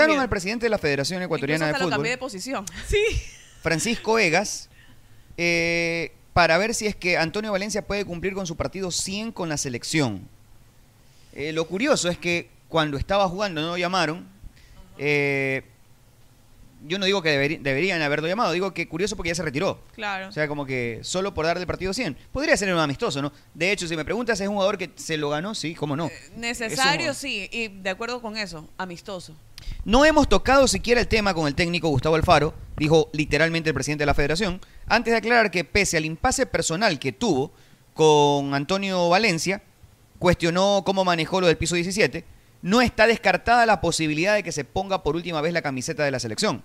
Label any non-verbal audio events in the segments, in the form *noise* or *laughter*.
Consultaron al presidente de la Federación Ecuatoriana hasta de lo Fútbol, cambié de posición. *laughs* Sí. Francisco Egas, eh, para ver si es que Antonio Valencia puede cumplir con su partido 100 con la selección. Eh, lo curioso es que cuando estaba jugando no lo llamaron. Eh, yo no digo que deberían haberlo llamado, digo que curioso porque ya se retiró. Claro. O sea, como que solo por darle el partido 100. Podría ser un amistoso, ¿no? De hecho, si me preguntas, ¿es un jugador que se lo ganó? Sí, ¿cómo no? Necesario, sí, y de acuerdo con eso, amistoso. No hemos tocado siquiera el tema con el técnico Gustavo Alfaro, dijo literalmente el presidente de la federación, antes de aclarar que pese al impasse personal que tuvo con Antonio Valencia, cuestionó cómo manejó lo del piso 17, no está descartada la posibilidad de que se ponga por última vez la camiseta de la selección.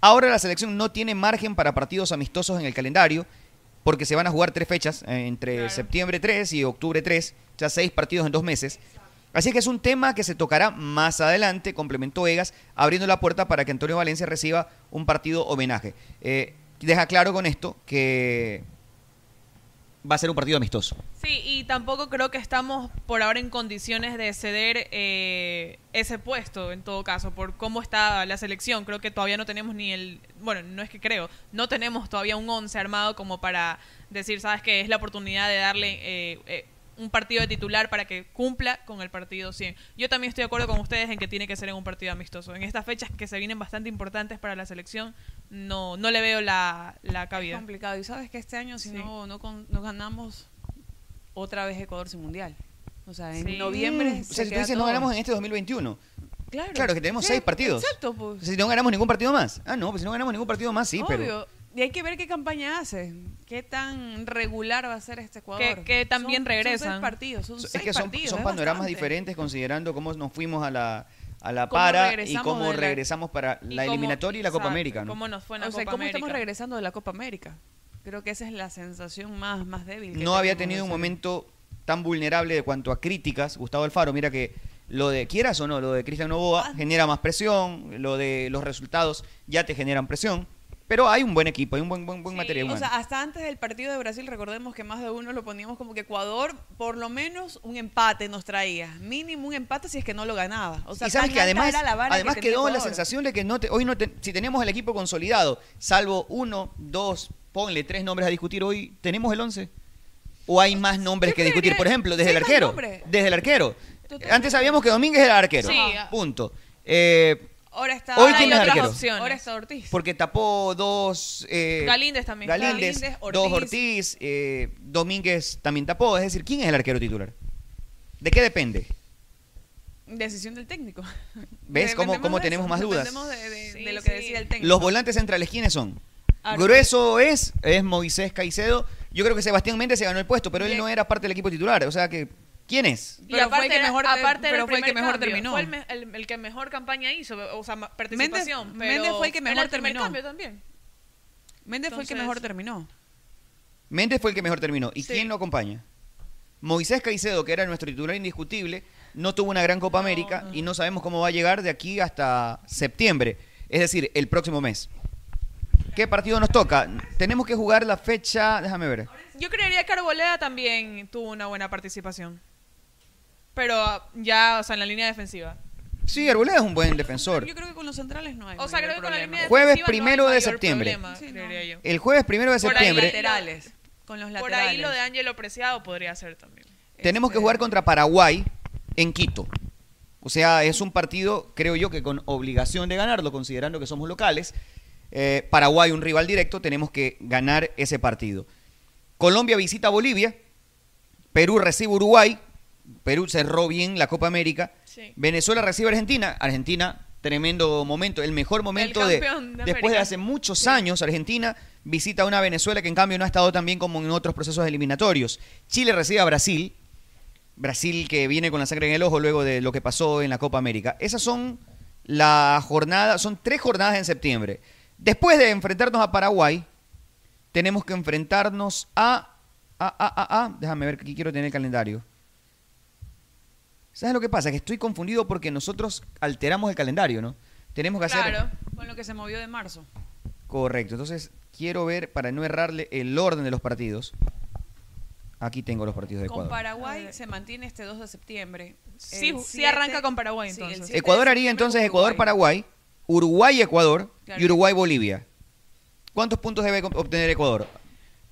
Ahora la selección no tiene margen para partidos amistosos en el calendario, porque se van a jugar tres fechas, eh, entre septiembre 3 y octubre 3, o sea, seis partidos en dos meses. Así que es un tema que se tocará más adelante, complementó Egas, abriendo la puerta para que Antonio Valencia reciba un partido homenaje. Eh, deja claro con esto que va a ser un partido amistoso. Sí, y tampoco creo que estamos por ahora en condiciones de ceder eh, ese puesto, en todo caso, por cómo está la selección. Creo que todavía no tenemos ni el... Bueno, no es que creo, no tenemos todavía un 11 armado como para decir, ¿sabes qué? Es la oportunidad de darle eh, eh, un partido de titular para que cumpla con el partido 100. Yo también estoy de acuerdo con ustedes en que tiene que ser en un partido amistoso. En estas fechas que se vienen bastante importantes para la selección, no, no le veo la, la Es cabida. complicado. Y sabes que este año, si Sí. no, no, con- no ganamos, otra vez Ecuador sin mundial. O sea, en Sí. noviembre. Mm, o se sea, si tú dices no ganamos en este 2021. Claro, Claro, que tenemos seis partidos. Exacto, pues. Si no ganamos ningún partido más. Ah, no, pues si no ganamos ningún partido más, sí, Obvio. pero... Y hay que ver qué campaña hace. Qué tan regular va a ser este Ecuador. Que- que también Son- regresan. Son seis partidos. Son es seis que son, partidos, son panoramas bastante. diferentes considerando cómo nos fuimos a la, a la Cómo para y cómo la- regresamos para Y la cómo- eliminatoria y la Copa exacto, América. ¿no? ¿Cómo nos fue en la O sea, Copa ¿cómo América? estamos regresando de la Copa América? Creo que esa es la sensación más, más débil. que no había tenido un momento tan vulnerable de cuanto a críticas. Gustavo Alfaro, mira que lo de, quieras o no, lo de Cristian Novoa Ah. genera más presión, lo de los resultados ya te generan presión, pero hay un buen equipo, hay un buen, buen, buen Sí, material O sea, hasta antes del partido de Brasil, recordemos que más de uno lo poníamos como que Ecuador, por lo menos un empate nos traía. Mínimo un empate si es que no lo ganaba. O sea, y sabes que además, además que quedó la sensación de que no te- hoy no te- si tenemos el equipo consolidado, salvo uno, dos, ponle tres nombres a discutir hoy, ¿tenemos el 11? ¿O hay más nombres que discutir? Por ejemplo, desde el arquero. Desde el arquero. Totalmente. Antes sabíamos que Domínguez era el arquero. Sí. Punto. Eh, Ahora está, Hoy ahora hay es otras arquero. opciones. Ahora está Ortiz. porque tapó dos... eh, Galíndez también. Galíndez, Galíndez, dos Ortiz. Ortiz, eh, Domínguez también tapó. Es decir, ¿quién es el arquero titular? ¿De qué depende? Decisión del técnico. ¿Ves *laughs* cómo- Dependemos cómo de tenemos eso, más dudas? Dependemos de, de- Sí, de lo que sí. decía el técnico. Los volantes centrales, ¿quiénes son? Grueso es, es Moisés Caicedo. Yo creo que Sebastián Méndez se ganó el puesto, pero él no era parte del equipo titular. O sea que, ¿quién es? Y Pero fue aparte, el que mejor te- aparte pero fue el que mejor cambio, terminó. Fue el, me- el- el que mejor campaña hizo, o sea, participación. Méndez- pero Méndez fue el que mejor terminó. cambio también. Méndez fue el que mejor terminó. Méndez fue el que mejor terminó. ¿Y Sí. quién lo acompaña? Moisés Caicedo, que era nuestro titular indiscutible, no tuvo una gran Copa No, América no. y no sabemos cómo va a llegar de aquí hasta septiembre, es decir, el próximo mes. ¿Qué partido nos toca? Tenemos que jugar la fecha, déjame ver. Yo creería que Arboleda también tuvo una buena participación. Pero ya, o sea, en la línea defensiva. Sí, Arboleda es un buen defensor. Yo creo que con los centrales no hay. O sea, creo que con la problema. línea Jueves defensiva primero no hay de septiembre. problema, Sí, no. creería yo. El jueves primero de Por ahí septiembre laterales. Con los Por laterales. ahí lo de Ángelo Preciado podría ser también. tenemos que Este, jugar contra Paraguay en Quito. O sea, es un partido, creo yo, que con obligación de ganarlo, considerando que somos locales. Eh, Paraguay, un rival directo, tenemos que ganar ese partido. Colombia visita a Bolivia. Perú recibe a Uruguay. Perú cerró bien la Copa América. Sí. Venezuela recibe a Argentina. Argentina, tremendo momento, el mejor momento de, después de hace muchos años. Argentina visita a una Venezuela que en cambio no ha estado tan bien como en otros procesos eliminatorios. Chile recibe a Brasil. Brasil que viene con la sangre en el ojo luego de lo que pasó en la Copa América. Esas son las jornadas, son tres jornadas en septiembre. Después de enfrentarnos a Paraguay, tenemos que enfrentarnos a... a, a, a, a- déjame ver que aquí quiero tener el calendario. ¿Sabes lo que pasa? Que estoy confundido porque nosotros alteramos el calendario, ¿no? Tenemos que hacer... Claro. Con lo que se movió de marzo. Correcto. Entonces, quiero ver, para no errarle, el orden de los partidos. Aquí tengo los partidos de Con Ecuador. Paraguay se mantiene este 2 de septiembre. Sí, sí arranca con Paraguay, sí, entonces. de Ecuador haría entonces con Uruguay. Ecuador-Paraguay. Uruguay-Ecuador Claro. y Uruguay-Bolivia. ¿Cuántos puntos debe obtener Ecuador?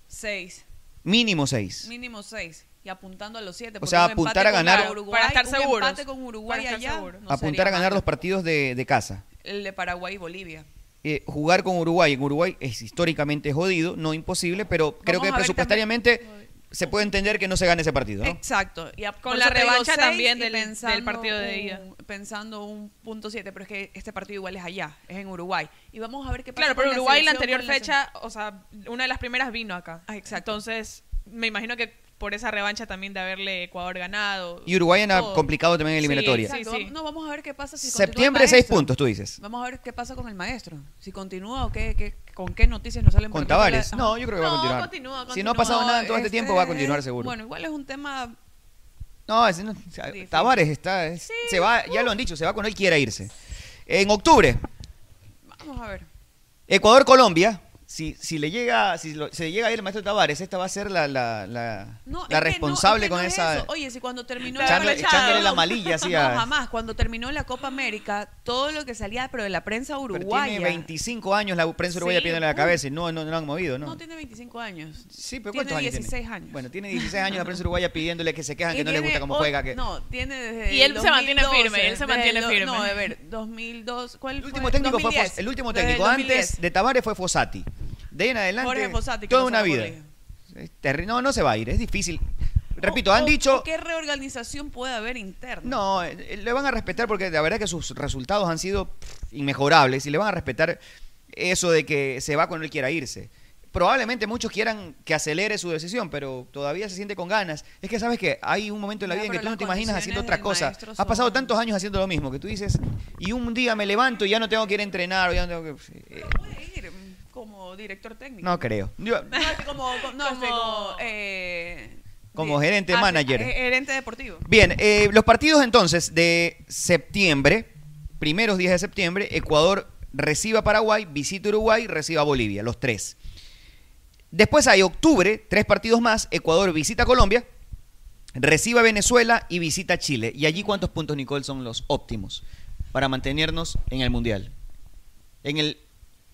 Seis. Mínimo seis. Mínimo seis. Y apuntando a los siete. O porque sea, un empate apuntar a con ganar- Uruguay, Para estar un seguros. empate con Uruguay allá. no Apuntar a ganar los partidos de, de casa. El de Paraguay y Bolivia. Eh, jugar con Uruguay en Uruguay es históricamente jodido, no imposible, pero creo que presupuestariamente también- se puede entender que no se gane ese partido, ¿no? Exacto. Y a- Con la revancha también del- del partido de ida. Pensando un punto siete, pero es que este partido igual es allá, es en Uruguay. Y vamos a ver qué pasa Claro, pero Uruguay la selección, anterior con la fecha, o sea, una de las primeras vino acá. Ah, exacto. Entonces, me imagino que por esa revancha también de haberle Ecuador ganado. Y Uruguay anda complicado también en eliminatoria. sí, sí. No, vamos a ver qué pasa si Septiembre, seis puntos, tú dices. Vamos a ver qué pasa con el maestro. Si continúa o qué, qué- con qué noticias nos salen. Con Tavares. No, yo creo que va a continuar. continúa, Si no ha pasado nada en todo este Este, tiempo, va a continuar seguro. Bueno, igual es un tema. No, ese no- o sea, Difícil. Tavares está, es- se va, ya lo han dicho, se va cuando él quiera irse. En octubre, Vamos a ver. Ecuador-Colombia. Si, si le llega, si lo- se llega a ir el maestro Tavares, esta va a ser la, la, la, No, la es que no, responsable es que con no es esa. eso. Oye, si cuando terminó Echando- la echándole la malilla *laughs* así No, a- jamás. Cuando terminó la Copa América, todo lo que salía, pero de la prensa Pero uruguaya. tiene 25 años la prensa uruguaya Sí, pidiéndole la cabeza y no, no, no lo han movido, ¿no? No tiene 25 años. Sí, pero tiene ¿cuántos años 16 tiene? años. Bueno, tiene 16 años la prensa *laughs* uruguaya pidiéndole que se quejan, Y que no tiene gusta cómo juega. Que... No, tiene desde Y él el se mantiene 2012, firme, él se mantiene el firme. No, a ver, 2002. ¿Cuál El fue? último técnico fue 2010. Fos- el último el técnico 2010. antes de Tavares fue Fossati. De ahí en adelante Jorge Fossati, que toda no una vida. terri- No, no se va a ir, es difícil. Repito, O- han dicho ¿Qué reorganización puede haber interna? no, eh, le van a respetar porque la verdad que sus resultados han sido inmejorables y le van a respetar eso de que se va cuando él quiera irse. Probablemente muchos quieran que acelere su decisión, pero todavía se siente con ganas. Es que sabes que hay un momento en la Ya, vida en que tú no te imaginas haciendo otra cosa. Has pasado son- tantos años haciendo lo mismo que tú dices, y un día me levanto y ya no tengo que ir a entrenar, o ya no tengo que... director técnico. no creo. Yo- No, como, como- no, Como- como, eh, Como gerente ah, manager. eh, gerente deportivo. Bien, eh, los partidos entonces de septiembre, primeros días de septiembre, Ecuador recibe a Paraguay, visita Uruguay, recibe a Bolivia, los tres. Después hay octubre, tres partidos más, Ecuador visita Colombia, recibe a Venezuela y visita a Chile. ¿Y allí cuántos puntos, Nicole, son los óptimos para mantenernos en el Mundial? En el...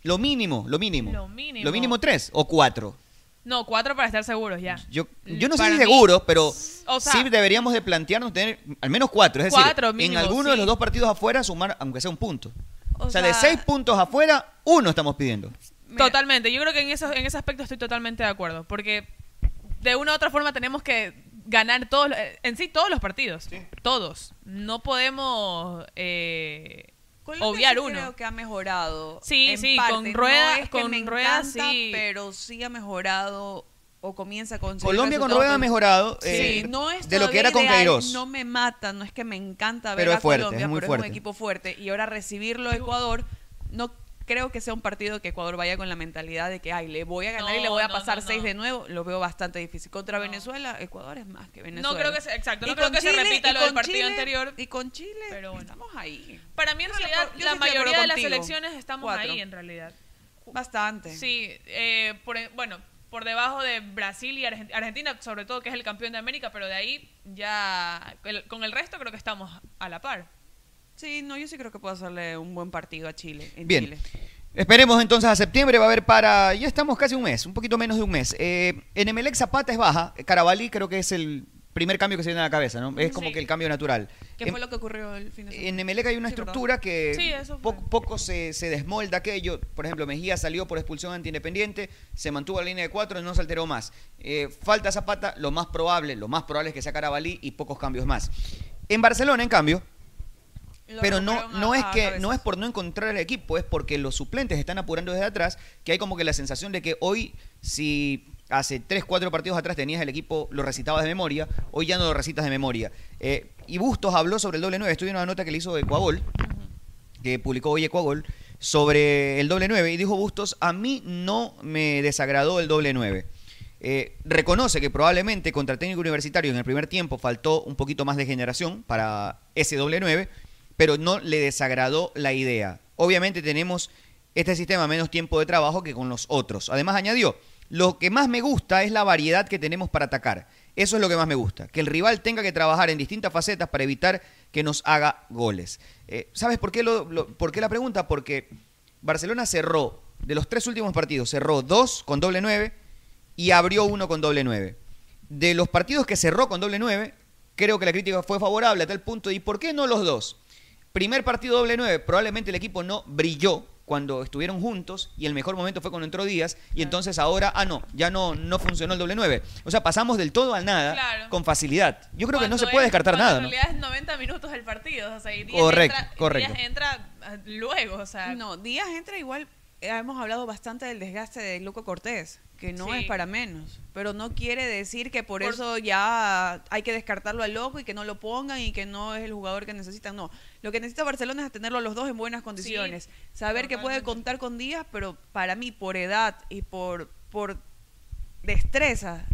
Lo mínimo, lo mínimo. Lo mínimo. Lo mínimo tres o cuatro. No, cuatro para estar seguros ya. Yo, yo no sé si mí, seguro, pero o sea, sí deberíamos de plantearnos tener al menos cuatro. Es decir, Cuatro en mínimo, alguno sí. de los dos partidos afuera sumar, aunque sea un punto. O, O sea, de seis puntos afuera, uno estamos pidiendo. Mira, Totalmente. Yo creo que en, eso, en ese aspecto estoy totalmente de acuerdo. Porque de una u otra forma tenemos que ganar todos, los- en sí todos los partidos. Todos. No podemos eh, obviar sí uno. creo que ha mejorado. Sí, en sí, parte. con No Rueda- es que con me Rueda encanta, sí. pero sí ha mejorado o comienza con Colombia con Rueda ha mejorado eh, Sí, no es de lo que era con Queiroz. No me mata, no es que me encanta ver Pero a es fuerte, Colombia, es muy pero fuerte. es un equipo fuerte. Y ahora recibirlo a Ecuador, no creo que sea un partido que Ecuador vaya con la mentalidad de que, ay, le voy a ganar y le voy a no, pasar no, seis de nuevo. Lo veo bastante difícil. Contra. Venezuela, Ecuador es más que Venezuela. No creo que se- exacto, no creo que se repita lo del partido Chile- anterior. Y con Chile, Pero bueno. estamos ahí. Para mí en realidad yo la de mayoría de las contigo. selecciones estamos Cuatro. ahí en realidad. Bastante. Sí, eh, por, bueno, por debajo de Brasil y Argen- Argentina, sobre todo que es el campeón de América, pero de ahí ya el- con el resto creo que estamos a la par. Sí, no, yo sí creo que puedo hacerle un buen partido a Chile. En Bien. Chile. Esperemos entonces a septiembre, va a haber para... Ya estamos casi un mes, un poquito menos de un mes. Eh, en Emelec Zapata es baja, Carabalí creo que es el primer cambio que se viene a la cabeza, ¿no? Es como Sí. que el cambio natural. ¿Qué En- fue lo que ocurrió el fin de semana? En Emelec hay una estructura que Sí, po- poco se, se desmolda aquello. Por ejemplo, Mejía salió por expulsión anti-independiente, se mantuvo la línea de cuatro y no se alteró más. Eh, falta Zapata, lo más probable, lo más probable es que sea Carabalí y pocos cambios más. En Barcelona, en cambio, Lo pero no, no es que cabezas. no es por no encontrar el equipo, es porque los suplentes están apurando desde atrás, que hay como que la sensación de que hoy, si hace 3, 4 partidos atrás tenías el equipo, lo recitabas de memoria, hoy ya no lo recitas de memoria. Eh, y Bustos habló sobre el doble 9, estoy en una nota que le hizo Ecuagol, que publicó hoy Ecuagol, sobre el doble 9, y dijo Bustos, a mí no me desagradó el doble 9. Eh, reconoce que probablemente contra el técnico universitario en el primer tiempo faltó un poquito más de generación para ese doble 9, pero no le desagradó la idea. Obviamente tenemos este sistema menos tiempo de trabajo que con los otros. Además añadió, lo que más me gusta es la variedad que tenemos para atacar. Eso es lo que más me gusta, que el rival tenga que trabajar en distintas facetas para evitar que nos haga goles. Eh, ¿Sabes por qué, lo, por qué la pregunta? Porque Barcelona cerró, de los tres últimos partidos, cerró dos con doble nueve y abrió uno con doble nueve. De los partidos que cerró con doble nueve, creo que la crítica fue favorable a tal punto. ¿Y por qué no los dos? Primer partido doble nueve, probablemente el equipo no brilló cuando estuvieron juntos y el mejor momento fue cuando entró Díaz y entonces ahora, ah no, ya no, no funcionó el doble nueve. O sea, pasamos del todo al nada Claro. con facilidad. Yo creo que no se puede es- descartar nada. En ¿no? realidad es 90 minutos el partido. O sea, y Díaz Correcto, entra, correcto. Díaz entra ah, luego, o sea. No, Díaz entra igual. Hemos hablado bastante del desgaste de Luco Cortés, que no Sí. es para menos. Pero no quiere decir que por, Por- eso ya hay que descartarlo al loco y que no lo pongan y que no es el jugador que necesitan. No. Lo que necesita Barcelona es tenerlo a los dos en buenas condiciones. Saber que puede contar con Díaz, pero para mí, por edad y por, por destreza,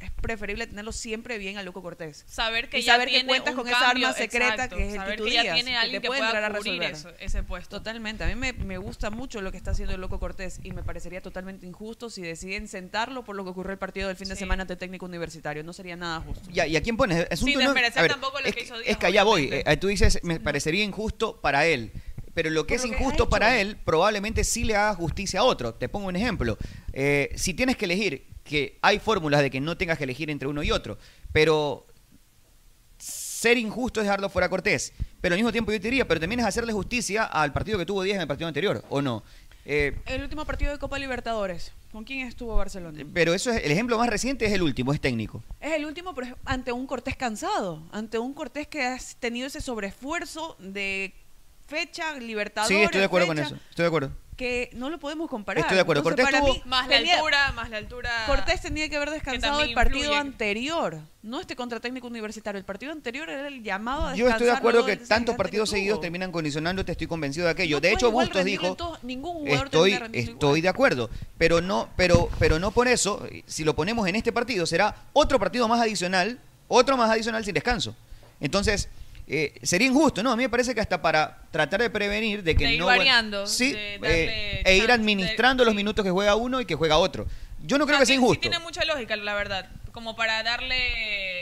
es preferible tenerlo siempre bien a Luco Cortés. saber que Y ya saber que tiene cuentas un con esa cambio, arma secreta exacto, que es el saber que ya Díaz, tiene que alguien te que, puede pueda entrar a cubrir resolver. eso, ese puesto. Totalmente. A mí me, me gusta mucho lo que está haciendo el Loco Cortés y me parecería totalmente injusto si deciden sentarlo por lo que ocurrió el partido del fin de semana ante técnico universitario. No sería nada justo. ¿Y a quién pones? Es un Sin turno- desmerecer a ver, tampoco lo es, que hizo Díaz, Es que allá voy. Eh, tú dices, me parecería injusto para él. Pero lo que Por es lo que injusto para él, probablemente sí le haga justicia a otro. Te pongo un ejemplo. Eh, si tienes que elegir, que hay fórmulas de que no tengas que elegir entre uno y otro, pero ser injusto es dejarlo fuera a Cortés. Pero al mismo tiempo yo te diría, pero también es hacerle justicia al partido que tuvo Díaz en el partido anterior, ¿o no? Eh, El último partido de Copa Libertadores. ¿Con quién estuvo Barcelona? pero eso es el ejemplo más reciente es el último, es técnico. Es el último, pero es ante un Cortés cansado. Ante un Cortés que ha tenido ese sobreesfuerzo de fecha, Libertadores. Sí, estoy de acuerdo con eso. Estoy de acuerdo. Que no lo podemos comparar. Estoy de acuerdo. Entonces, Cortés para tuvo- mí, Más la tenía- altura, más la altura. Cortés tenía que haber descansado el partido influye. anterior, no este contra técnico universitario. El partido anterior era el llamado a Yo descansar. estoy de acuerdo que tantos partidos que seguidos terminan condicionándote, estoy convencido de aquello. No de hecho, Bustos dijo, ningún jugador estoy, estoy igual. de acuerdo, pero no, pero, pero no por eso, si lo ponemos en este partido, será otro partido más adicional, otro más adicional sin descanso. Entonces, eh, sería injusto, ¿no? A mí me parece que hasta para tratar de prevenir de que De ir no... variando, sí, de darle eh, e ir administrando de- los sí. minutos que juega uno y que juega otro. Yo no O creo que sea injusto. Sí tiene mucha lógica, la verdad. Como para darle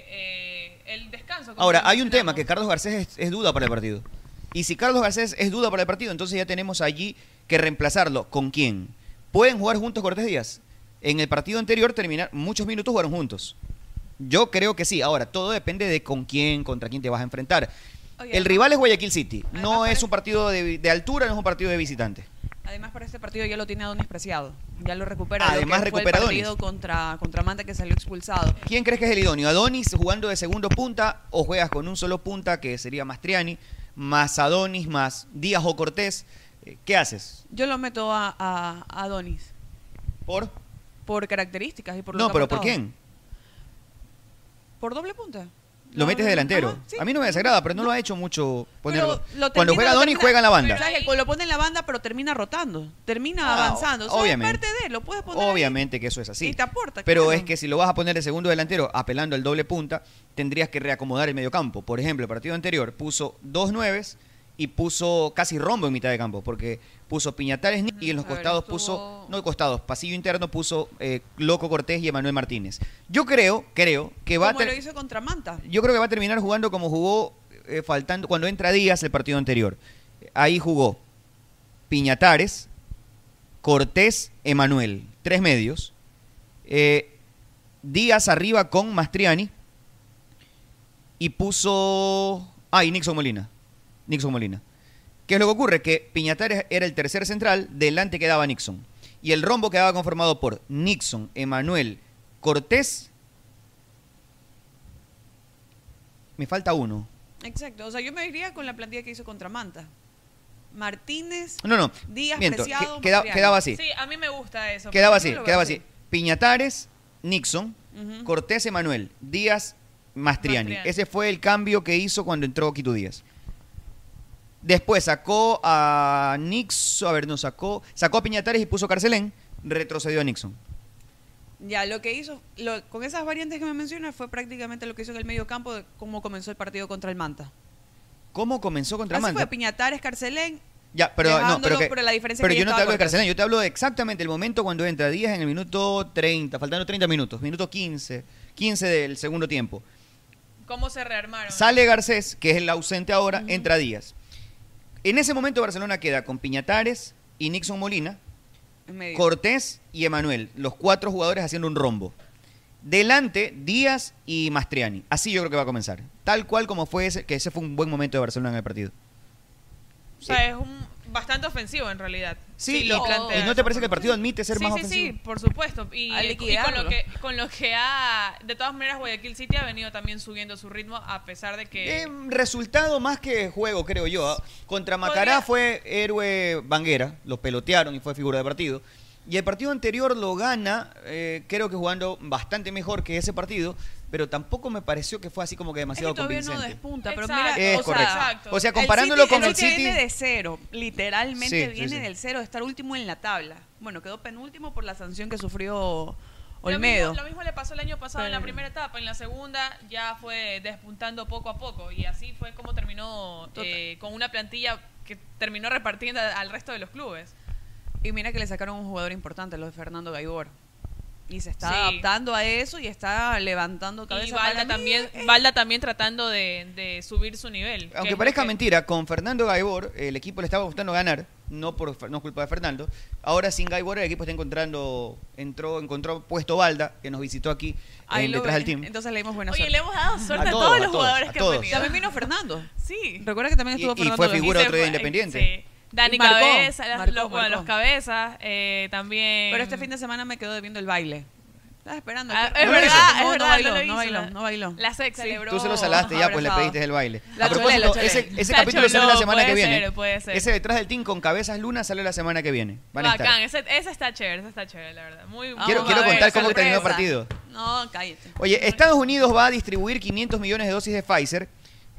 eh, el descanso. Ahora, hay un tema, que Carlos Garcés es, es duda para el partido. Y si Carlos Garcés es duda para el partido, entonces ya tenemos allí que reemplazarlo. ¿Con quién? ¿Pueden jugar juntos Cortés Díaz? En el partido anterior terminar, muchos minutos jugaron juntos. Yo creo que sí. Ahora, todo depende de con quién, contra quién te vas a enfrentar. Oye, el rival es Guayaquil City. además No es un partido de, de altura, no es un partido de visitante. Además, para este partido ya lo tiene Adonis Preciado. Ya lo recupera. Además, lo que fue el partido contra, contra Manta que salió expulsado. ¿Quién crees que es el idóneo? ¿Adonis jugando de segundo punta o juegas con un solo punta, que sería Mastriani, más Adonis, más Díaz o Cortés? Eh, ¿Qué haces? Yo lo meto a, a, a Adonis ¿Por? por características y por lo No, que pero ¿por quién? Por doble punta. Lo metes de delantero. Ajá, sí. A mí no me desagrada, pero no, lo ha hecho mucho ponerlo. Lo Cuando juega lo termina- juega en la banda. Pero ¿sabes que Lo pone en la banda, pero termina rotando. Termina Ah, avanzando. O sea, obviamente. es parte de, lo puedes poner ahí. Obviamente que eso es así. Y te aporta, Pero claro. es que si lo vas a poner de segundo delantero apelando al doble punta, tendrías que reacomodar el medio campo. Por ejemplo, el partido anterior puso dos nueves y puso casi rombo en mitad de campo, porque puso Piñatares y en los ver, costados estuvo- puso, no costados, pasillo interno puso eh, Loco Cortés y Emanuel Martínez. Yo creo, creo que va a lo hizo contra Manta. yo creo que va a terminar jugando como jugó eh, faltando cuando entra Díaz el partido anterior. Ahí jugó Piñatares, Cortés, Emanuel, tres medios. Eh, Díaz arriba con Mastriani y puso ah y Nixon Molina. Nixon Molina. ¿Qué es lo que ocurre? Que Piñatares era el tercer central, delante quedaba Nixon. Y el rombo quedaba conformado por Nixon, Emanuel, Cortés. Me falta uno. Exacto. O sea, yo me iría con la plantilla que hizo contra Manta. Martínez, No, no. Díaz, miento, Preciado, queda- quedaba así. Sí, a mí me gusta eso. Quedaba así, quedaba así. así. Piñatares, Nixon. Cortés Emanuel, Díaz, Mastriani. Mastriani. Ese fue el cambio que hizo cuando entró Quito Díaz. Después sacó a Nixon, a ver, no sacó, sacó a Piñatares y puso Carcelén, retrocedió a Nixon. Ya, lo que hizo, lo- con esas variantes que me mencionas, fue prácticamente lo que hizo en el medio campo de cómo comenzó el partido contra el Manta. ¿Cómo comenzó contra Así Manta? fue, Piñatares, Carcelén, Ya, pero no, pero, que- la diferencia pero que yo no te hablo de. Carcelén, yo te hablo de exactamente el momento cuando entra Díaz en el minuto 30, faltando 30 minutos, minuto 15, 15 del segundo tiempo. ¿Cómo se rearmaron? Sale Garcés, que es el ausente ahora, entra Díaz. En ese momento Barcelona queda con Piñatares y Nixon Molina, medio. Cortés y Emanuel, los cuatro jugadores haciendo un rombo. Delante, Díaz y Mastriani. Así yo creo que va a comenzar. Tal cual como fue ese, que ese fue un buen momento de Barcelona en el partido. O sea, es un bastante ofensivo en realidad. Sí, lo y- plantea ¿y no te parece que el partido admite ser sí, más sí, ofensivo? Sí, por supuesto. Y, con lo que con lo que ha de todas maneras Guayaquil City ha venido también subiendo su ritmo a pesar de que Eh, resultado más que juego, creo yo. ¿ah? Contra Macará Podría- fue héroe Banguera, lo pelotearon y fue figura de partido. Y el partido anterior lo gana, eh, creo que jugando bastante mejor que ese partido, pero tampoco me pareció que fue así como que Es demasiado que todavía no convincente. despunta, pero Exacto. mira, Es o sea, correcto. exacto. O sea, el comparándolo City- con el City City. viene de cero, literalmente Sí, sí, viene sí. del cero, de estar último en la tabla. Bueno, quedó penúltimo por la sanción que sufrió Lo Olmedo. mismo, lo mismo le pasó el año pasado en la Pero- primera etapa, en la segunda ya fue despuntando poco a poco y así fue como terminó eh, con una plantilla que terminó repartiendo al resto de los clubes. Y mira que le sacaron un jugador importante, lo de Fernando Gaibor. Y se está Sí. adaptando a eso y está levantando cabeza. Y Valda también, eh, Valda también tratando de, de subir su nivel. que Aunque parezca que- mentira, con Fernando Gaibor el equipo le estaba gustando ganar, no por no es culpa de Fernando. Ahora sin Gaibor el equipo está encontrando, entró, encontró puesto Balda, que nos visitó aquí ahí en detrás del team. Entonces le dimos buena Oye, suerte. le hemos dado suerte A a, todos, a los todos, jugadores a que han venido. También vino Fernando. Sí. Recuerda que también Y- estuvo y Fernando fue López. figura Y otro día fue- Independiente. Sí. Dani marcó, Cabeza, las- marcó, los, bueno, marcó. los cabezas, eh, también. Pero este fin de semana me quedo debiendo el baile. Estaba esperando. Ah, es No verdad, hizo. es No, no verdad, bailó, no no bailó, no bailó. La sex Sí. celebró. Tú se lo salaste ya, pues le pediste el baile. La a propósito, la cholé. ese, ese La capítulo sale la semana que viene. ser, puede ser. Ese detrás del team con cabezas luna sale la semana que viene. Van a estar. Bacán, ese, ese está chévere, ese está chévere, la verdad. Muy, Quiero- quiero ver, contar cómo terminó el partido. No, cállate. Oye, Estados Unidos va a distribuir 500 millones de dosis de Pfizer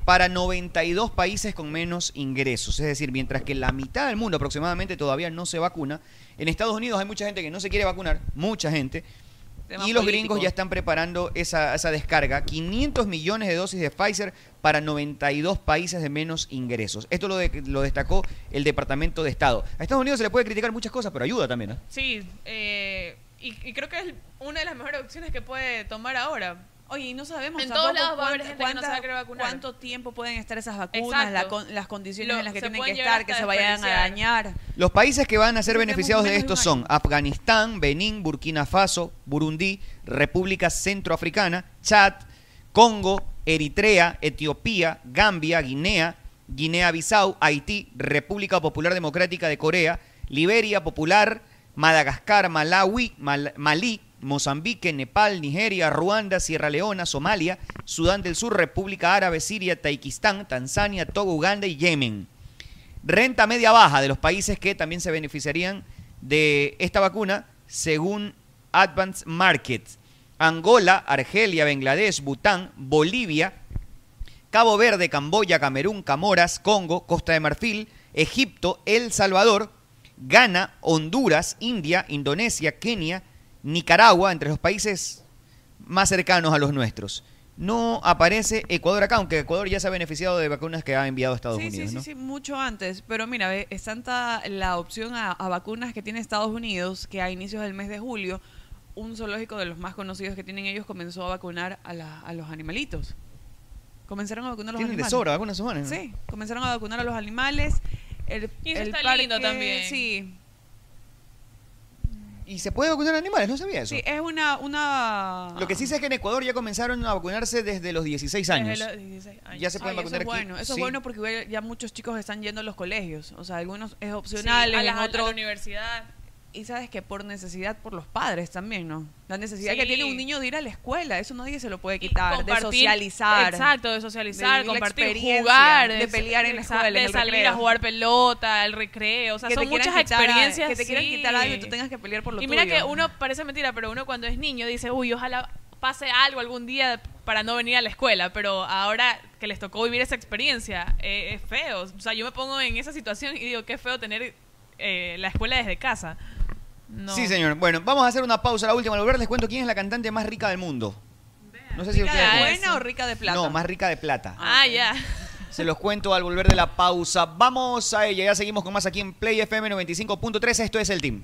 para 92 países con menos ingresos. Es decir, mientras que la mitad del mundo aproximadamente todavía no se vacuna, en Estados Unidos hay mucha gente que no se quiere vacunar, mucha gente, Tema y los político. gringos ya están preparando esa, esa descarga. 500 millones de dosis de Pfizer para 92 países de menos ingresos. Esto lo, de- lo destacó el Departamento de Estado. A Estados Unidos se le puede criticar muchas cosas, pero ayuda también. ¿eh? Sí, eh, y, y creo que es una de las mejores opciones que puede tomar ahora. Oye, y no sabemos En tampoco todos lados va a haber cuánta- gente que no se va a cuánta- querer vacunar. cuánto tiempo pueden estar esas vacunas, la con- las condiciones Lo- en las que tienen que estar, que se vayan a dañar. Los países que van a ser beneficiados de un son. Afganistán, Benín, Burkina Faso, Burundi, República Centroafricana, Chad, Congo, Eritrea, Etiopía, Gambia, Guinea, Guinea-Bissau, Haití, República Popular Democrática de Corea, Liberia Popular, Madagascar, Malawi, Mal- Malí, Mozambique, Nepal, Nigeria, Ruanda, Sierra Leona, Somalia, Sudán del Sur, República Árabe, Siria, Taikistán, Tanzania, Togo, Uganda y Yemen renta media baja de los países que también se beneficiarían de esta vacuna según Advanced Markets. Angola, Argelia, Bangladesh, Bután, Bolivia, Cabo Verde, Camboya, Camerún, Camoras, Congo, Costa de Marfil, Egipto, El Salvador, Ghana, Honduras, India, Indonesia, Kenia, Nicaragua, entre los países más cercanos a los nuestros. No aparece Ecuador acá, aunque Ecuador ya se ha beneficiado de vacunas que ha enviado a Estados sí, Unidos. sí, ¿no? sí, sí, mucho antes. Pero mira, ve, es tanta la opción a, a vacunas que tiene Estados Unidos que a inicios del mes de julio, un zoológico de los más conocidos que tienen ellos comenzó a vacunar a, la- a los animalitos. Comenzaron a vacunar a los Tienen de animales. sobra vacunas humanas. ¿no? Sí, comenzaron a vacunar a los animales. El, Y eso el está parque, lindo también. Sí, ¿Y se puede vacunar a animales? No sabía eso. sí, es una, una... Lo que sí sé es que en Ecuador ya comenzaron a vacunarse desde los 16 años. Desde los 16 años. Ya se pueden Ay, eso vacunar es aquí. bueno, eso Sí. es bueno porque ya muchos chicos están yendo a los colegios. O sea, algunos es Sí, opcional, a en la, a otros la universidad. Y sabes que por necesidad, por los padres también, ¿no? La necesidad que tiene un niño de ir a la escuela, eso nadie se lo puede quitar, de socializar. Exacto, de socializar, compartir, jugar. de pelear en la escuela, De salir recreo. a jugar pelota, el recreo. O sea, que son quieran muchas quitar a- experiencias. que te quieran sí. quitar algo y tú tengas que pelear por lo Y mira tuyo. que uno parece mentira, pero uno cuando es niño dice, uy, ojalá pase algo algún día para no venir a la escuela, pero ahora que les tocó vivir esa experiencia, eh, es feo. O sea, yo me pongo en esa situación y digo, qué feo tener eh, la escuela desde casa. No. Sí, señor. Bueno, vamos a hacer una pausa. La última. Al volver les cuento quién es la cantante más rica del mundo. No sé si ¿Rica de buena o rica de plata? No, más rica de plata. Ah, ya. Se los cuento al volver de la pausa. Vamos a ella. Ya seguimos con más aquí en Play FM 95.3. Esto es el team.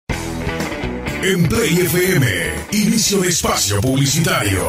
En Play FM, inicio de espacio publicitario.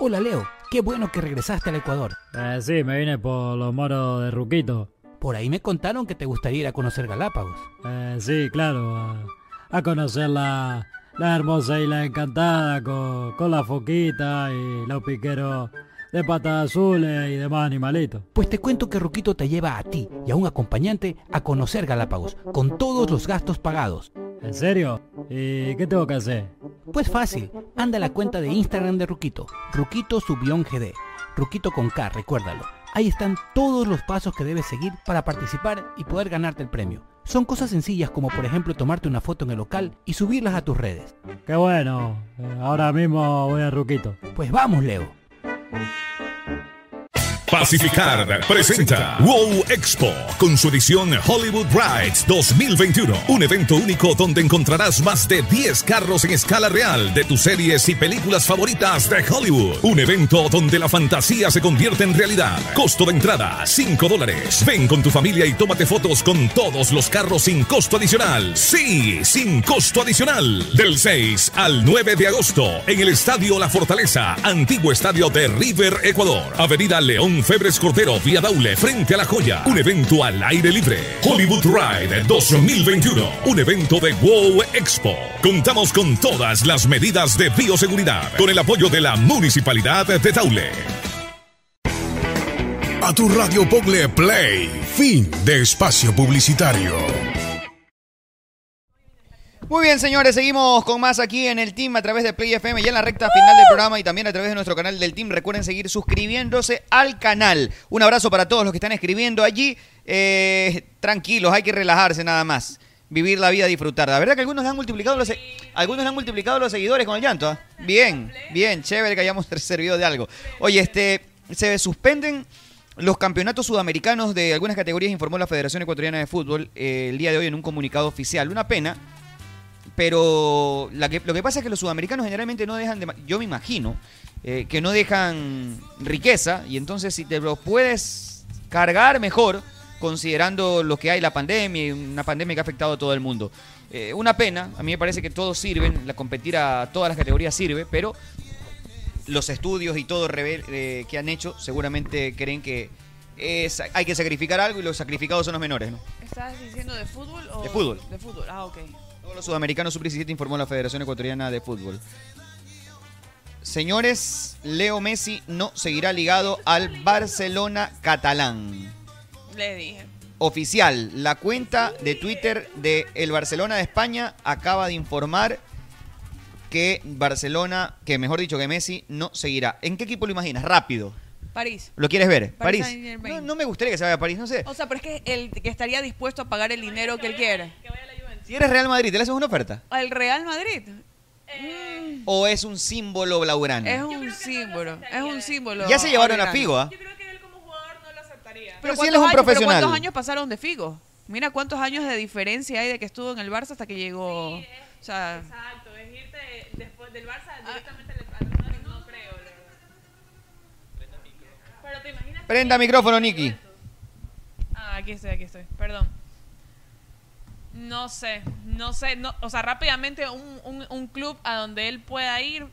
Hola Leo, qué bueno que regresaste al Ecuador. Eh, sí, me vine por los moros de Ruquito. Por ahí me contaron que te gustaría ir a conocer Galápagos. Eh, sí, claro, a, a conocer la, la hermosa isla encantada con, con la foquita y los piqueros de patas azules y demás animalitos. Pues te cuento que Ruquito te lleva a ti y a un acompañante a conocer Galápagos, con todos los gastos pagados. ¿En serio? ¿Y qué tengo que hacer? Pues fácil, anda a la cuenta de Instagram de Ruquito, Ruquito Subión GD, Ruquito con K, recuérdalo. Ahí están todos los pasos que debes seguir para participar y poder ganarte el premio. Son cosas sencillas como por ejemplo tomarte una foto en el local y subirlas a tus redes. Qué bueno, ahora mismo voy a Ruquito. Pues vamos Leo. Thank you. Pacificar presenta Wow Expo con su edición Hollywood Rides 2021. Un evento único donde encontrarás más de 10 carros en escala real de tus series y películas favoritas de Hollywood. Un evento donde la fantasía se convierte en realidad. Costo de entrada 5 dólares. Ven con tu familia y tómate fotos con todos los carros sin costo adicional. Sí, sin costo adicional. Del 6 al 9 de agosto en el Estadio La Fortaleza, antiguo estadio de River, Ecuador. Avenida León Febres Cordero, Vía Daule, frente a La Joya. Un evento al aire libre. Hollywood Ride 2021. Un evento de WOW Expo. Contamos con todas las medidas de bioseguridad. Con el apoyo de la Municipalidad de Daule. A tu radio Pogle Play. Fin de espacio publicitario. Muy bien, señores, seguimos con más aquí en el Team a través de Play FM, ya en la recta final del programa y también a través de nuestro canal del Team. Recuerden seguir suscribiéndose al canal. Un abrazo para todos los que están escribiendo allí. Eh, tranquilos, hay que relajarse nada más. Vivir la vida, disfrutar. La verdad que algunos le han multiplicado los, algunos han multiplicado los seguidores con el llanto. ¿ah? Bien, bien, chévere que hayamos *laughs* servido de algo. Oye, este, se suspenden los campeonatos sudamericanos de algunas categorías, informó la Federación Ecuatoriana de Fútbol eh, el día de hoy en un comunicado oficial. Una pena, pero la que- lo que pasa es que los sudamericanos generalmente no dejan de... Yo me imagino eh, que no dejan riqueza y entonces si te lo puedes cargar mejor, considerando lo que hay, la pandemia, una pandemia que ha afectado a todo el mundo. Eh, una pena, a mí me parece que todos sirven, la competir a todas las categorías sirve, pero los estudios y todo reve- eh, que han hecho seguramente creen que es, hay que sacrificar algo y los sacrificados son los menores, ¿no? ¿Estás diciendo de fútbol o...? De fútbol. De fútbol, ah, ok. Todos los sudamericanos sub-17 informó la Federación Ecuatoriana de Fútbol. Señores, Leo Messi no seguirá ligado al Barcelona catalán. Le dije. Oficial, la cuenta de Twitter de el Barcelona de España acaba de informar que Barcelona, que mejor dicho que Messi, no seguirá. ¿En qué equipo lo imaginas? Rápido. París. ¿Lo quieres ver? París. No, no me gustaría que se vaya a París, no sé. O sea, pero es que el que estaría dispuesto a pagar el dinero que él quiere. Si eres Real Madrid, ¿te le haces una oferta? Al Real Madrid. ¿O es un símbolo blaugrana? Es un símbolo. Es un símbolo. Ya se llevaron a. Figo, ¿ah? Pero si ¿cuántos él es un años- pero profesional. ¿Cuántos años pasaron de Figo? Mira cuántos años de diferencia hay de que estuvo en el Barça hasta que llegó. o sea, Exacto, es irte después del Barça directamente al Barcelona, no creo. Pero. Prenda micrófono, Nicky. Ah, aquí estoy, aquí estoy. Perdón. No sé, no sé, no, o sea, rápidamente un, un, un club a donde él pueda ir.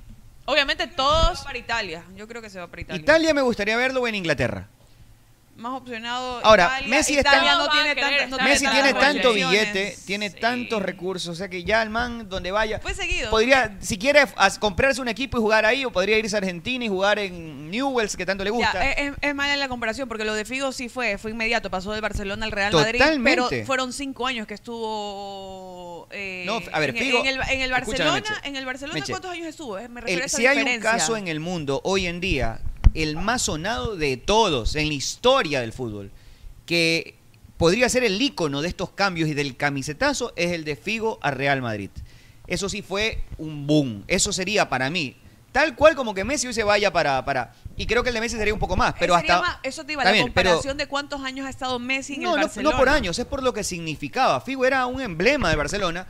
Obviamente todos. para Italia. Yo creo que se va para Italia. Italia me gustaría verlo en Inglaterra. Más opcionado. Ahora, Italia. Messi Italia está- no No va a tiene querer tanta- no estar Messi tiene tanto billete, tiene Sí. tantos recursos, o sea que ya el man donde vaya Fue seguido. podría, si quiere comprarse un equipo y jugar ahí, o podría irse a Argentina y jugar en Newells que tanto le gusta. es, es- es mala la comparación porque lo de Figo sí fue, fue inmediato, pasó del Barcelona al Real Madrid, Totalmente. pero fueron cinco años que estuvo eh, No, a ver, en, Figo- en el, en el escúchame, Barcelona, en el Barcelona Meche. ¿cuántos años estuvo? Eh, Me El- refiero a esa si hay un caso en el mundo hoy en día, el más sonado de todos en la historia del fútbol, que podría ser el ícono de estos cambios y del camisetazo, es el de Figo a Real Madrid. Eso sí fue un boom. Eso sería para mí. Tal cual como que Messi hoy se vaya para, para... Y creo que el de Messi sería un poco más, pero hasta... más- eso te iba, la pero- comparación de cuántos años ha estado Messi en no, el no, Barcelona. no por años, es por lo que significaba. Figo era un emblema de Barcelona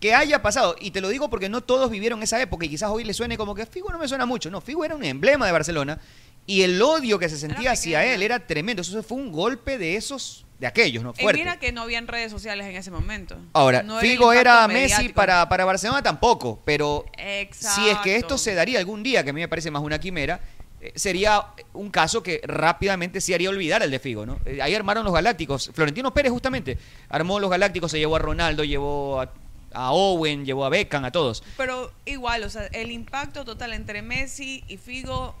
que haya pasado. Y te lo digo porque no todos vivieron esa época y quizás hoy le suene como que Figo no me suena mucho. No, Figo era un emblema de Barcelona y el odio que se sentía hacia él era tremendo. Eso fue un golpe de esos, de aquellos, ¿no? Y Fuerte. mira que no habían redes sociales en ese momento. Ahora, No Figo era Messi para, para Barcelona tampoco, pero Exacto. si es que esto se daría algún día, que a mí me parece más una quimera, eh, sería un caso que rápidamente sí haría olvidar el de Figo, ¿no? Eh, Ahí armaron los Galácticos. Florentino Pérez justamente armó los Galácticos, se llevó a Ronaldo, llevó a, a Owen, llevó a Beckham, a todos. Pero igual, o sea, el impacto total entre Messi y Figo,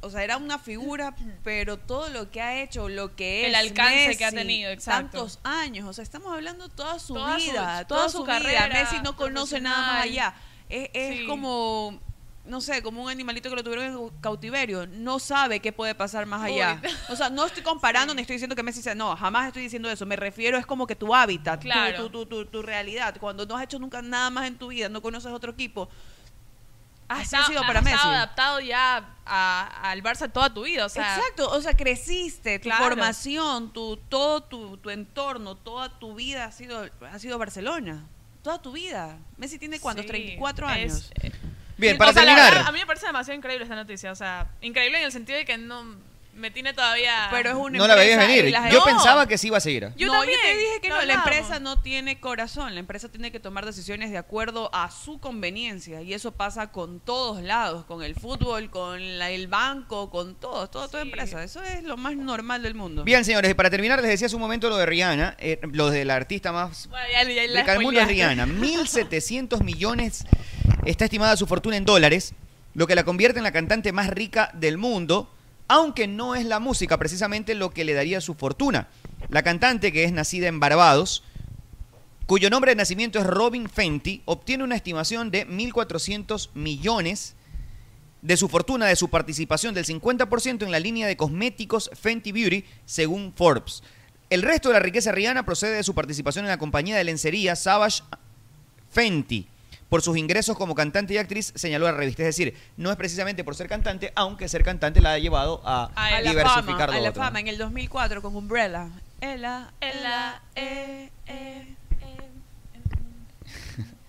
o sea, era una figura, pero todo lo que ha hecho, lo que es El alcance Messi, que ha tenido, exacto. tantos años, o sea, estamos hablando toda su Toda su- vida, toda toda, su su, carrera. Messi no conoce nada más allá. Es, es Sí. como no sé, como un animalito que lo tuvieron en cautiverio, no sabe qué puede pasar más allá. Uy. O sea, no estoy comparando *laughs* ni estoy diciendo que Messi sea, no, jamás estoy diciendo eso. Me refiero es como que tu hábitat, tu- Claro. tu, tu, tu, tu realidad. Cuando no has hecho nunca nada más en tu vida, no conoces otro equipo, así Está- ha sido para has Messi. estado adaptado ya a- al Barça toda tu vida, o sea, Exacto, o sea, creciste, tu Claro. formación, tu, todo tu, tu entorno, toda tu vida ha sido, ha sido Barcelona. Toda tu vida. Messi tiene cuántos, Sí, 34 es- Bien, o para sea, la terminar. verdad, a mí me parece demasiado increíble esta noticia, o sea, increíble en el sentido de que no me tiene todavía Pero es una no la veías venir. Yo pensaba que sí iba a seguir. Yo no, también, yo te dije que no, la empresa no tiene corazón, la empresa tiene que tomar decisiones de acuerdo a su conveniencia y eso pasa con todos lados, con el fútbol, con la- el banco, con todo, toda Sí. empresa, eso es lo más normal del mundo. Bien, señores, y para terminar, les decía hace un momento lo de Rihanna, eh, lo de la artista más Bueno, ya- ya la de mundo es. Rihanna. *laughs* 1.700 millones está estimada su fortuna en dólares, lo que la convierte en la cantante más rica del mundo, aunque no es la música precisamente lo que le daría su fortuna. La cantante, que es nacida en Barbados, cuyo nombre de nacimiento es Robin Fenty, obtiene una estimación de 1.400 millones de su fortuna, de su participación del 50% en la línea de cosméticos Fenty Beauty, según Forbes. El resto de la riqueza Rihanna procede de su participación en la compañía de lencería Savage Fenty. Por sus ingresos como cantante y actriz, señaló la revista. Es decir, no es precisamente por ser cantante, aunque ser cantante la ha llevado a, A la diversificar fama, lo a la otro. fama en el 2004 con Umbrella. Ella, Ella, ella, *laughs* eh, eh.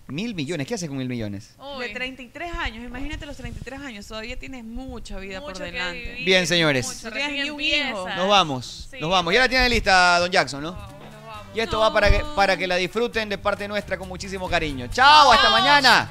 Mil millones, ¿qué haces con mil millones? Uy, De 33 años, imagínate los 33 años, todavía tienes mucha vida mucho por delante. vivir, Bien, señores. mucho, No tienes recién ni un empieza. hijo. Nos vamos, Sí. nos vamos. Ya la tiene lista, don Jackson, ¿no? Y esto va para que, para que la disfruten de parte nuestra con muchísimo cariño. ¡Chao! ¡Hasta mañana!